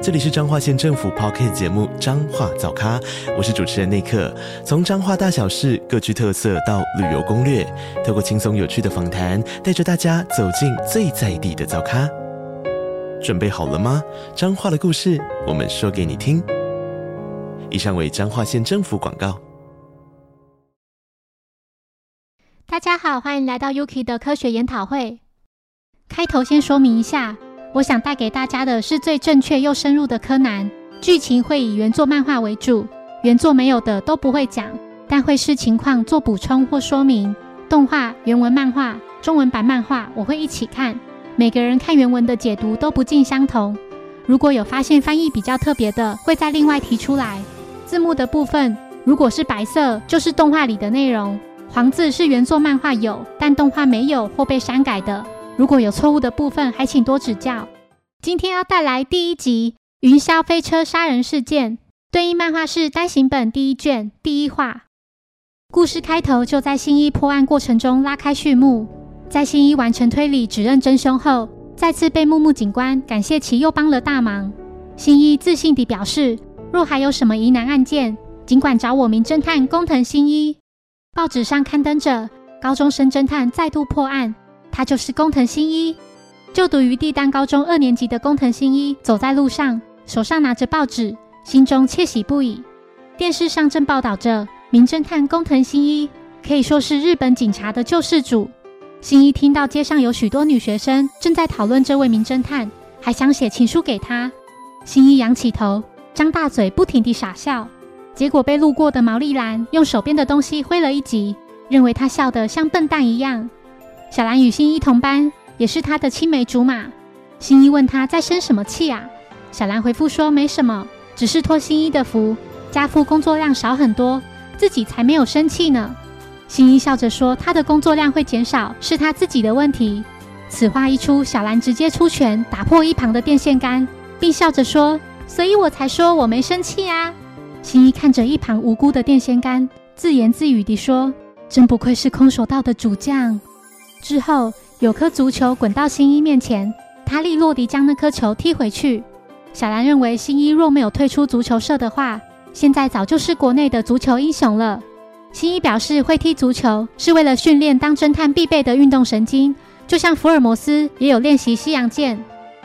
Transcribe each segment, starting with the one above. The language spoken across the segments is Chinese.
这里是彰化县政府 p o c k t 节目《彰化早咖》，我是主持人内克。从彰化大小事各具特色到旅游攻略，透过轻松有趣的访谈，带着大家走进最在地的早咖。准备好了吗？彰化的故事，我们说给你听。以上为彰化县政府广告。大家好，欢迎来到 Yuki 的科学研讨会。开头先说明一下。我想带给大家的是最正确又深入的柯南剧情，会以原作漫画为主，原作没有的都不会讲，但会视情况做补充或说明。动画、原文漫画、中文版漫画我会一起看，每个人看原文的解读都不尽相同。如果有发现翻译比较特别的，会再另外提出来。字幕的部分，如果是白色，就是动画里的内容；黄字是原作漫画有，但动画没有或被删改的。如果有错误的部分，还请多指教。今天要带来第一集《云霄飞车杀人事件》，对应漫画是单行本第一卷第一话。故事开头就在新一破案过程中拉开序幕。在新一完成推理指认真凶后，再次被木木警官感谢其又帮了大忙。新一自信地表示，若还有什么疑难案件，尽管找我名侦探工藤新一。报纸上刊登着高中生侦探再度破案。他就是工藤新一，就读于帝丹高中二年级的工藤新一，走在路上，手上拿着报纸，心中窃喜不已。电视上正报道着名侦探工藤新一，可以说是日本警察的救世主。新一听到街上有许多女学生正在讨论这位名侦探，还想写情书给他。新一仰起头，张大嘴，不停地傻笑，结果被路过的毛利兰用手边的东西挥了一击，认为他笑得像笨蛋一样。小兰与新一同班，也是他的青梅竹马。新一问他在生什么气啊？小兰回复说没什么，只是托新一的福，家父工作量少很多，自己才没有生气呢。新一笑着说他的工作量会减少是他自己的问题。此话一出，小兰直接出拳打破一旁的电线杆，并笑着说：“所以我才说我没生气啊。”新一看着一旁无辜的电线杆，自言自语地说：“真不愧是空手道的主将。”之后，有颗足球滚到新一面前，他利落地将那颗球踢回去。小兰认为，新一若没有退出足球社的话，现在早就是国内的足球英雄了。新一表示，会踢足球是为了训练当侦探必备的运动神经，就像福尔摩斯也有练习西洋剑。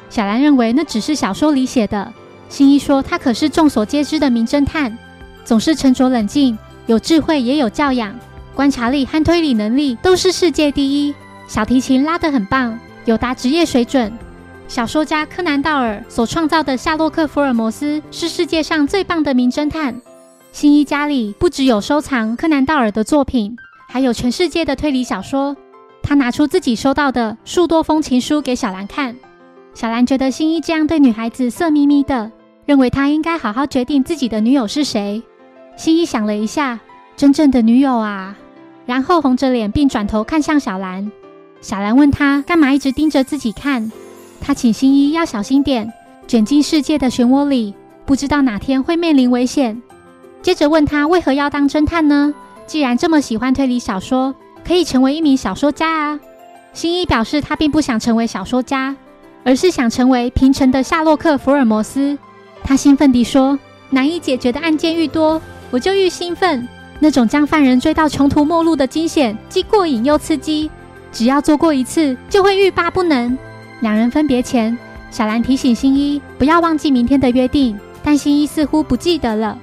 小兰认为那只是小说里写的。新一说，他可是众所皆知的名侦探，总是沉着冷静，有智慧也有教养，观察力和推理能力都是世界第一。小提琴拉得很棒，有达职业水准。小说家柯南道尔所创造的夏洛克·福尔摩斯是世界上最棒的名侦探。新一家里不只有收藏柯南道尔的作品，还有全世界的推理小说。他拿出自己收到的数多封情书给小兰看。小兰觉得新一这样对女孩子色眯眯的，认为他应该好好决定自己的女友是谁。新一想了一下，真正的女友啊，然后红着脸并转头看向小兰。小兰问他干嘛一直盯着自己看，他请新一要小心点，卷进世界的漩涡里，不知道哪天会面临危险。接着问他为何要当侦探呢？既然这么喜欢推理小说，可以成为一名小说家啊。新一表示他并不想成为小说家，而是想成为平成的夏洛克·福尔摩斯。他兴奋地说：“难以解决的案件愈多，我就愈兴奋。那种将犯人追到穷途末路的惊险，既过瘾又刺激。”只要做过一次，就会欲罢不能。两人分别前，小兰提醒新一不要忘记明天的约定，但新一似乎不记得了。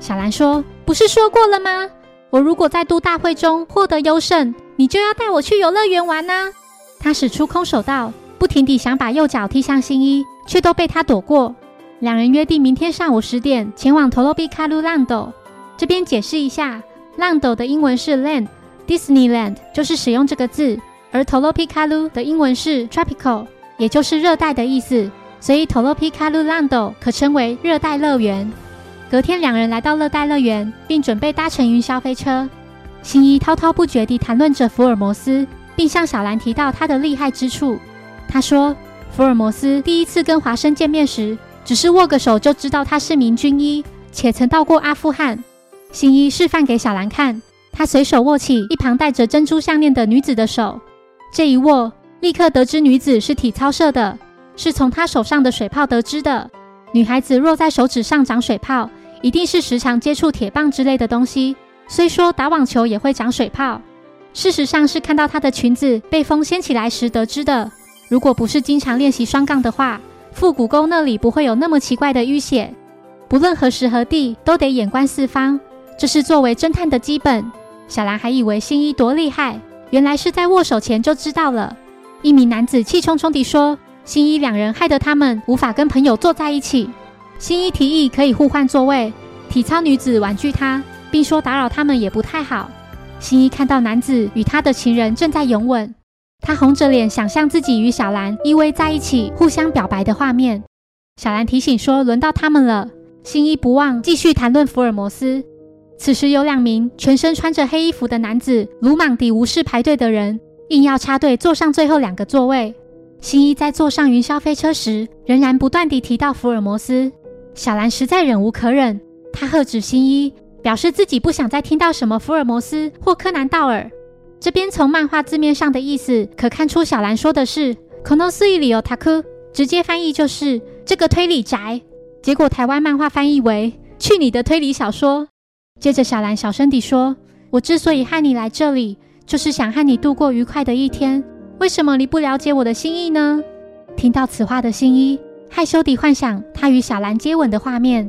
小兰说：“不是说过了吗？我如果在都大会中获得优胜，你就要带我去游乐园玩呢。”他使出空手道，不停地想把右脚踢向新一，却都被他躲过。两人约定明天上午十点前往托罗比卡鲁浪斗。这边解释一下，浪斗的英文是 land，Disneyland 就是使用这个字。而 Tolopicalu 的英文是 tropical，也就是热带的意思，所以 Tolopicalu Lando 可称为热带乐园。隔天，两人来到热带乐园，并准备搭乘云霄飞车。新一滔滔不绝地谈论着福尔摩斯，并向小兰提到他的厉害之处。他说，福尔摩斯第一次跟华生见面时，只是握个手就知道他是名军医，且曾到过阿富汗。新一示范给小兰看，他随手握起一旁戴着珍珠项链的女子的手，这一握，立刻得知女子是体操社的，是从她手上的水泡得知的。女孩子若在手指上长水泡，一定是时常接触铁棒之类的东西。虽说打网球也会长水泡，事实上是看到她的裙子被风掀起来时得知的。如果不是经常练习双杠的话，腹股沟那里不会有那么奇怪的淤血。不论何时何地，都得眼观四方。这是作为侦探的基本。小兰还以为新一多厉害，原来是在握手前就知道了。一名男子气冲冲地说：“新一两人害得他们无法跟朋友坐在一起。”新一提议可以互换座位，体操女子婉拒他，并说打扰他们也不太好。新一看到男子与他的情人正在拥吻，他红着脸想象自己与小兰依偎在一起，互相表白的画面。小兰提醒说：“轮到他们了。”新一不忘继续谈论福尔摩斯。此时有两名全身穿着黑衣服的男子鲁莽地无视排队的人，硬要插队坐上最后两个座位。新一在坐上云霄飞车时，仍然不断地提到福尔摩斯。小兰实在忍无可忍，他喝止新一，表示自己不想再听到什么福尔摩斯或柯南道尔。这边从漫画字面上的意思可看出，小兰说的是“可能是伊里有塔克”，直接翻译就是这个推理宅。结果台湾漫画翻译为“去你的推理小说”。接着，小兰小声地说：“我之所以和你来这里，就是想和你度过愉快的一天。为什么你不了解我的心意呢？”听到此话的新一害羞地幻想他与小兰接吻的画面，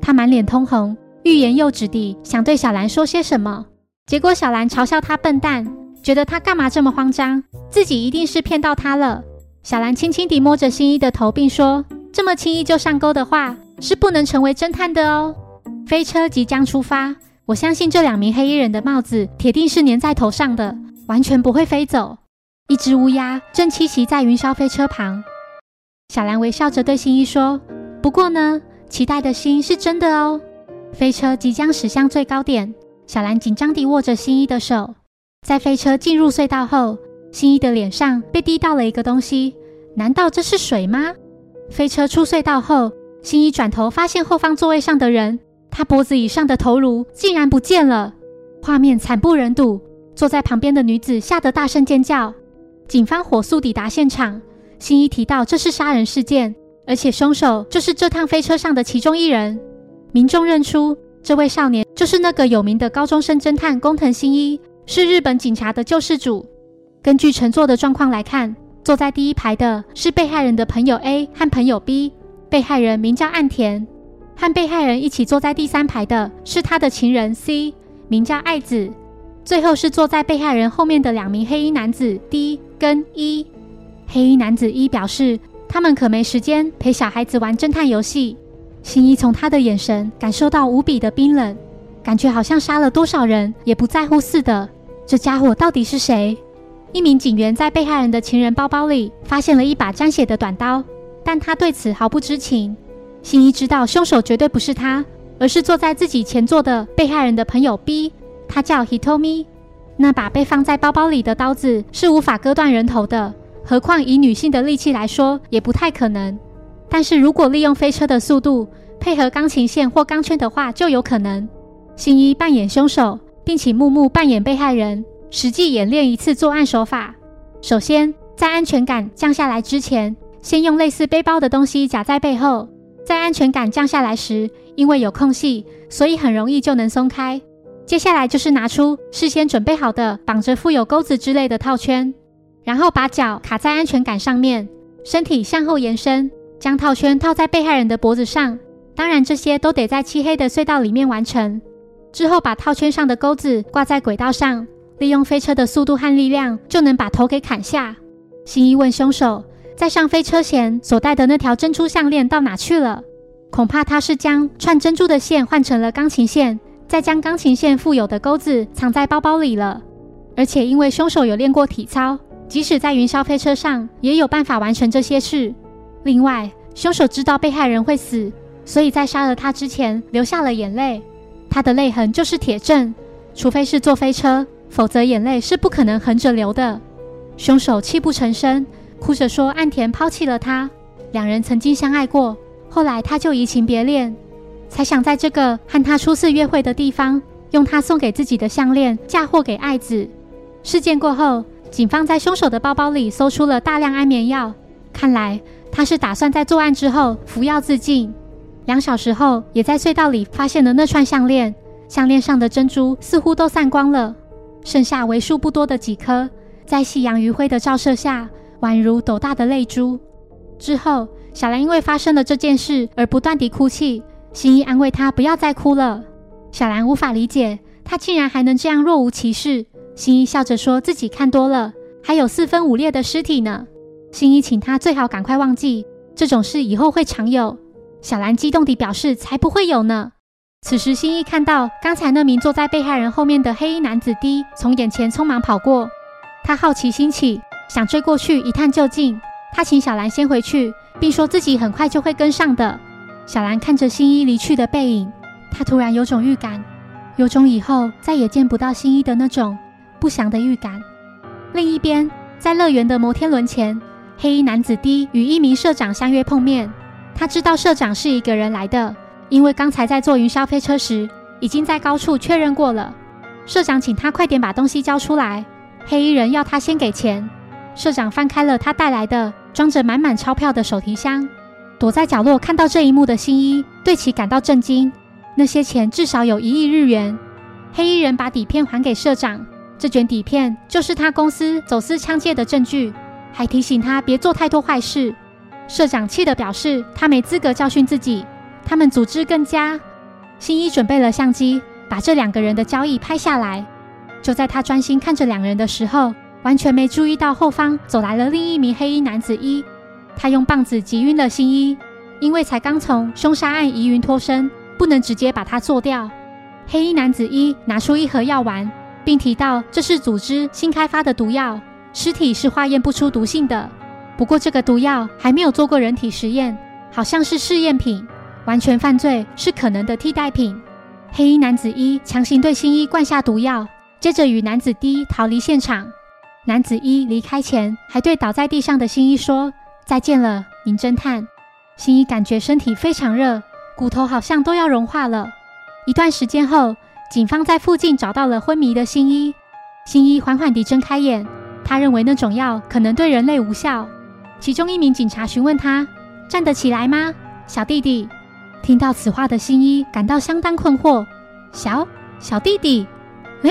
他满脸通红，欲言又止地想对小兰说些什么。结果，小兰嘲笑他笨蛋，觉得他干嘛这么慌张，自己一定是骗到他了。小兰轻轻地摸着新一的头，并说：“这么轻易就上钩的话，是不能成为侦探的哦。”飞车即将出发，我相信这两名黑衣人的帽子铁定是粘在头上的，完全不会飞走。一只乌鸦正栖息在云霄飞车旁。小兰微笑着对新一说：“不过呢，期待的心是真的哦。”飞车即将驶向最高点，小兰紧张地握着新一的手。在飞车进入隧道后，新一的脸上被滴到了一个东西，难道这是水吗？飞车出隧道后，新一转头发现后方座位上的人。他脖子以上的头颅竟然不见了，画面惨不忍睹。坐在旁边的女子吓得大声尖叫。警方火速抵达现场。新一提到这是杀人事件，而且凶手就是这趟飞车上的其中一人。民众认出这位少年就是那个有名的高中生侦探工藤新一，是日本警察的救世主。根据乘坐的状况来看，坐在第一排的是被害人的朋友 A 和朋友 B，被害人名叫岸田。和被害人一起坐在第三排的是他的情人 C，名叫爱子。最后是坐在被害人后面的两名黑衣男子 D 跟 E。黑衣男子 E 表示，他们可没时间陪小孩子玩侦探游戏。新一从他的眼神感受到无比的冰冷，感觉好像杀了多少人也不在乎似的。这家伙到底是谁？一名警员在被害人的情人包包里发现了一把沾血的短刀，但他对此毫不知情。新一知道凶手绝对不是他，而是坐在自己前座的被害人的朋友 B，他叫 Hitomi。那把被放在包包里的刀子是无法割断人头的，何况以女性的力气来说也不太可能。但是如果利用飞车的速度配合钢琴线或钢圈的话，就有可能。新一扮演凶手，并请木木扮演被害人，实际演练一次作案手法。首先，在安全感降下来之前，先用类似背包的东西夹在背后。在安全感降下来时，因为有空隙，所以很容易就能松开。接下来就是拿出事先准备好的绑着附有钩子之类的套圈，然后把脚卡在安全感上面，身体向后延伸，将套圈套在被害人的脖子上。当然，这些都得在漆黑的隧道里面完成。之后，把套圈上的钩子挂在轨道上，利用飞车的速度和力量，就能把头给砍下。新一问凶手。在上飞车前所戴的那条珍珠项链到哪去了？恐怕他是将串珍珠的线换成了钢琴线，再将钢琴线附有的钩子藏在包包里了。而且因为凶手有练过体操，即使在云霄飞车上也有办法完成这些事。另外，凶手知道被害人会死，所以在杀了他之前流下了眼泪。他的泪痕就是铁证，除非是坐飞车，否则眼泪是不可能横着流的。凶手泣不成声，哭着说岸田抛弃了他。两人曾经相爱过，后来他就移情别恋，才想在这个和他初次约会的地方，用他送给自己的项链嫁祸给爱子。事件过后，警方在凶手的包包里搜出了大量安眠药，看来他是打算在作案之后服药自尽。两小时后，也在隧道里发现了那串项链，项链上的珍珠似乎都散光了，剩下为数不多的几颗，在夕阳余晖的照射下，宛如斗大的泪珠。之后，小兰因为发生了这件事而不断地哭泣，新一安慰她不要再哭了。小兰无法理解，她竟然还能这样若无其事。新一笑着说自己看多了，还有四分五裂的尸体呢。新一请他最好赶快忘记这种事，以后会常有。小兰激动地表示：“才不会有呢！”此时，新一看到刚才那名坐在被害人后面的黑衣男子 D 从眼前匆忙跑过，他好奇心起，想追过去一探究竟。他请小兰先回去，并说自己很快就会跟上的。小兰看着新一离去的背影，她突然有种预感，有种以后再也见不到新一的那种不祥的预感。另一边，在乐园的摩天轮前，黑衣男子 D 与一名社长相约碰面。他知道社长是一个人来的，因为刚才在坐云霄飞车时，已经在高处确认过了。社长请他快点把东西交出来，黑衣人要他先给钱。社长翻开了他带来的装着满满钞票的手提箱，躲在角落看到这一幕的新一对其感到震惊。那些钱至少有一亿日元。黑衣人把底片还给社长，这卷底片就是他公司走私枪械的证据，还提醒他别做太多坏事。社长气得表示，他没资格教训自己。他们组织更加。新一准备了相机，把这两个人的交易拍下来。就在他专心看着两人的时候，完全没注意到后方走来了另一名黑衣男子一。他用棒子击晕了新一，因为才刚从凶杀案疑云脱身，不能直接把他做掉。黑衣男子一拿出一盒药丸，并提到这是组织新开发的毒药，尸体是化验不出毒性的。不过，这个毒药还没有做过人体实验，好像是试验品。完全犯罪是可能的替代品。黑衣男子一强行对新一灌下毒药，接着与男子 D 逃离现场。男子一离开前，还对倒在地上的新一说：“再见了，名侦探。”新一感觉身体非常热，骨头好像都要融化了。一段时间后，警方在附近找到了昏迷的新一。新一缓缓地睁开眼，他认为那种药可能对人类无效。其中一名警察询问他：“站得起来吗，小弟弟？”听到此话的新一感到相当困惑。小小弟弟，哎，